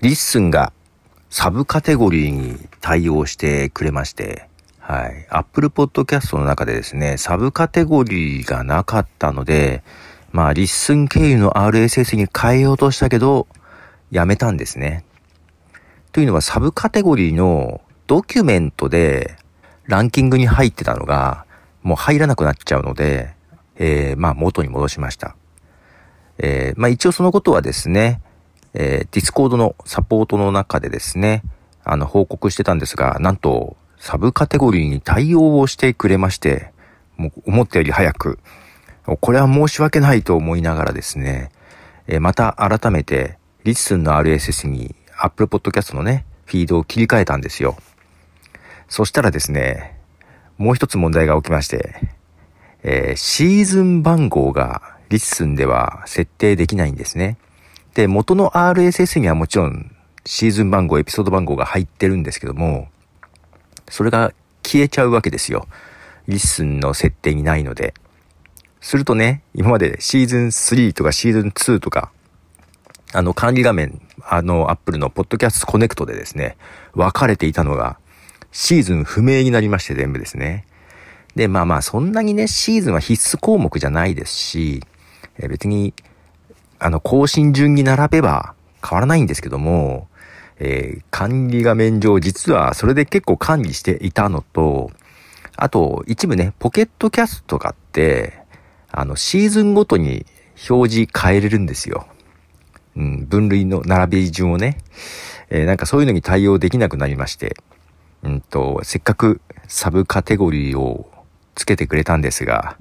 LISTEN がサブカテゴリーに対応してくれまして、はい。Apple Podcast の中でですね、サブカテゴリーがなかったので、まあ、 LISTEN 経由の RSS に変えようとしたけど、やめたんですね。というのはサブカテゴリーのドキュメントでランキングに入ってたのが、もう入らなくなっちゃうので、えー、まあ元に戻しました。えー、まあ一応そのことはですね、えー、 Discord のサポートの中でですね、あの報告してたんですが、なんとサブカテゴリーに対応をしてくれまして、もう思ったより早く、これは申し訳ないと思いながらですね、えー、また改めてリッスンの RSS に Apple Podcast のね、フィードを切り替えたんですよ。そしたらですね、もう一つ問題が起きまして、えー、シーズン番号が LISTEN では設定できないんですね。で、元の RSS にはもちろんシーズン番号、エピソード番号が入ってるんですけども、それが消えちゃうわけですよ。 LISTEN の設定にないので。するとね、今までシーズン3とかシーズン2とかあの、管理画面、あの、 Apple の Podcasts Connect でですね、分かれていたのが、シーズン不明になりまして全部ですね。で、まあまあ、そんなにね、シーズンは必須項目じゃないですし、別に、あの、更新順に並べば変わらないんですけども、えー、管理画面上、実はそれで結構管理していたのと、あと、一部ね、ポケットキャストとかって、あの、シーズンごとに表示変えれるんですよ。うん、分類の並び順をね、えー、なんかそういうのに対応できなくなりまして、うんと、せっかくサブカテゴリーをつけてくれたんですが、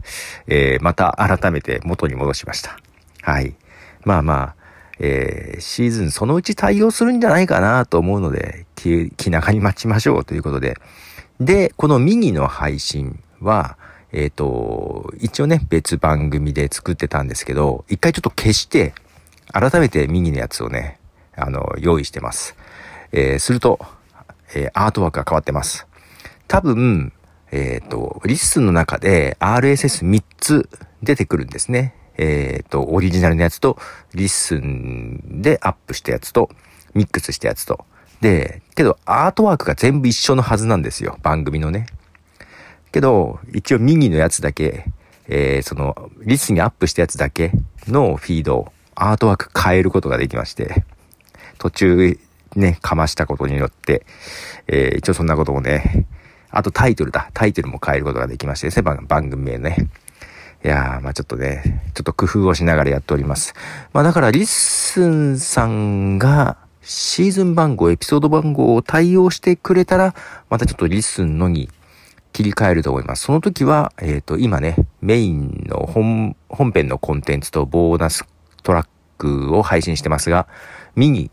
えー、また改めて元に戻しました。はい。まあまあ、えー、シーズンそのうち対応するんじゃないかなと思うので、気、気長に待ちましょうということで。で、このミニの配信は、えっ、ー、と、一応ね、別番組で作ってたんですけど、一回ちょっと消して、改めてミニのやつをね、あの、用意してます。えー、すると、えー、アートワークが変わってます。多分、えっ、ー、と、 LISTEN の中で RSS3 つ出てくるんですね。えっ、ー、と、オリジナルのやつと、 LISTEN でアップしたやつと、ミックスしたやつと。で、けど、アートワークが全部一緒のはずなんですよ。番組のね。けど、一応ミニのやつだけ、えー、その、 LISTEN にアップしたやつだけのフィードアートワーク変えることができまして、途中ね、かましたことによって、えー、一応そんなこともね、あとタイトルだ。タイトルも変えることができましてですね、番組名ね。いやー、まあちょっとね、ちょっと工夫をしながらやっております。まあだから LISTEN さんがシーズン番号、エピソード番号を対応してくれたら、またちょっと LISTEN のに切り替えると思います。その時は、えっ、ー、と、今ね、メインの本、本編のコンテンツとボーナストラックを配信してますが、ミニ、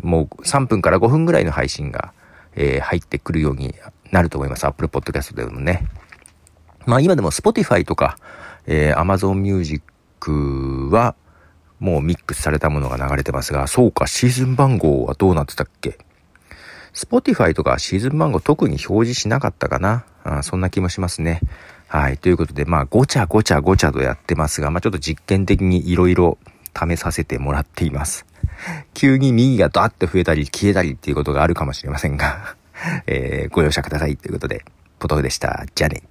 もう3分から5分ぐらいの配信が、えー、入ってくるようになると思います。Apple Podcast でもね。まあ今でも Spotify とか、えー、Amazon Music は、もうミックスされたものが流れてますが、そうか、シーズン番号はどうなってたっけ ?Spotify とかシーズン番号特に表示しなかったかな？あそんな気もしますね。はい。ということで、まあ、ごちゃごちゃごちゃとやってますが、まあ、ちょっと実験的にいろいろ試させてもらっています。急に右がドーッと増えたり消えたりっていうことがあるかもしれませんが、えー、ご容赦くださいということで、ポトフでした。じゃあね。